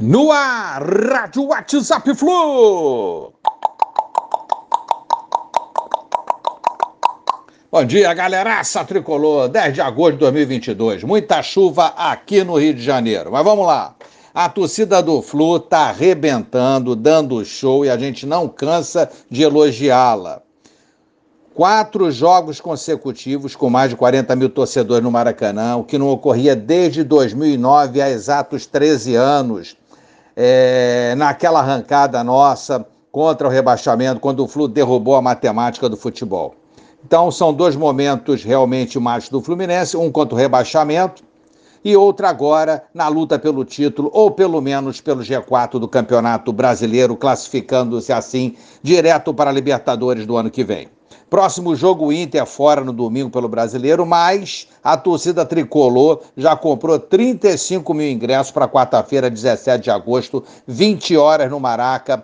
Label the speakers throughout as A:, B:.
A: No ar, Rádio WhatsApp Flu. Bom dia, galeraça tricolor. 10 de agosto de 2022. Muita chuva aqui no Rio de Janeiro. Mas vamos lá. A torcida do Flu tá arrebentando, dando show e a gente não cansa de elogiá-la. Quatro jogos consecutivos com mais de 40 mil torcedores no Maracanã, o que não ocorria desde 2009, há exatos 13 anos é, naquela arrancada nossa contra o rebaixamento, quando o Flu derrubou a matemática do futebol. Então, são dois momentos realmente mais do Fluminense, um contra o rebaixamento e outro agora na luta pelo título, ou pelo menos pelo G4 do Campeonato Brasileiro, classificando-se assim direto para a Libertadores do ano que vem. Próximo jogo, Inter fora no domingo pelo Brasileiro, mas a torcida tricolor já comprou 35 mil ingressos para quarta-feira, 17 de agosto, 20 horas no Maraca.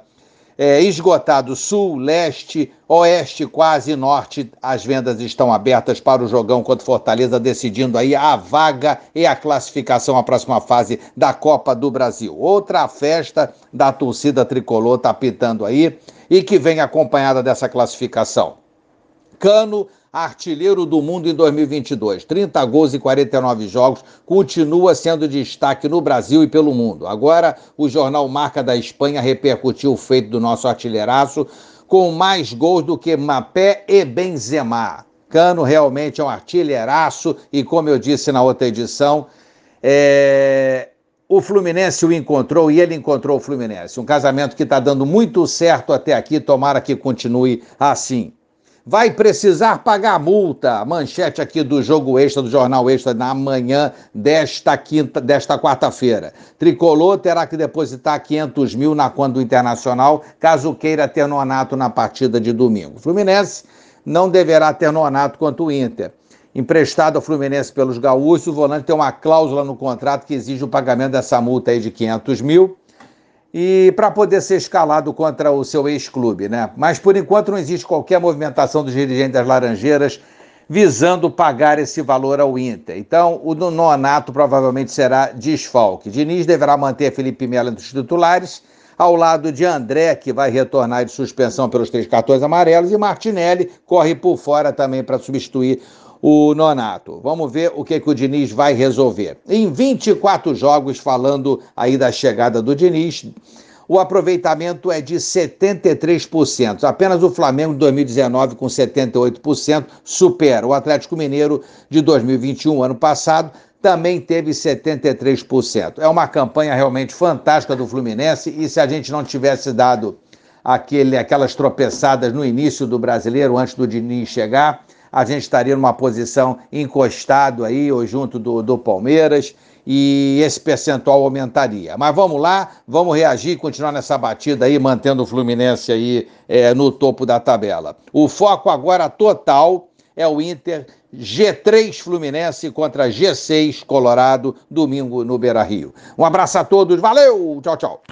A: É, esgotado sul, leste, oeste, quase norte, as vendas estão abertas para o jogão contra Fortaleza, decidindo aí a vaga e a classificação à próxima fase da Copa do Brasil. Outra festa da torcida tricolor está pitando aí e que vem acompanhada dessa classificação. Cano, artilheiro do mundo em 2022. 30 gols em 49 jogos, continua sendo destaque no Brasil e pelo mundo. Agora, o jornal Marca da Espanha repercutiu o feito do nosso artilheiraço com mais gols do que Mapé e Benzema. Cano realmente é um artilheiraço e, como eu disse na outra edição, é... o Fluminense o encontrou e ele encontrou o Fluminense. Um casamento que está dando muito certo até aqui, tomara que continue assim vai precisar pagar multa. Manchete aqui do Jogo Extra, do Jornal Extra, na manhã desta quinta, desta quarta-feira. Tricolor terá que depositar 500 mil na conta do Internacional, caso queira ter nonato na partida de domingo. Fluminense não deverá ter nonato quanto o Inter. Emprestado ao Fluminense pelos gaúchos, o volante tem uma cláusula no contrato que exige o pagamento dessa multa aí de 500 mil e para poder ser escalado contra o seu ex-clube, né? Mas por enquanto não existe qualquer movimentação dos dirigentes das Laranjeiras visando pagar esse valor ao Inter. Então, o nonato provavelmente será desfalque. Diniz deverá manter Felipe Melo entre os titulares, ao lado de André, que vai retornar de suspensão pelos três cartões amarelos, e Martinelli corre por fora também para substituir o Nonato. Vamos ver o que, que o Diniz vai resolver. Em 24 jogos, falando aí da chegada do Diniz, o aproveitamento é de 73%. Apenas o Flamengo de 2019, com 78%, supera. O Atlético Mineiro de 2021, ano passado, também teve 73%. É uma campanha realmente fantástica do Fluminense e se a gente não tivesse dado aquele, aquelas tropeçadas no início do brasileiro, antes do Diniz chegar, a gente estaria numa posição encostado aí, ou junto do, do Palmeiras, e esse percentual aumentaria. Mas vamos lá, vamos reagir e continuar nessa batida aí, mantendo o Fluminense aí é, no topo da tabela. O foco agora total é o Inter G3 Fluminense contra G6 Colorado, domingo no Beira Rio. Um abraço a todos, valeu, tchau, tchau.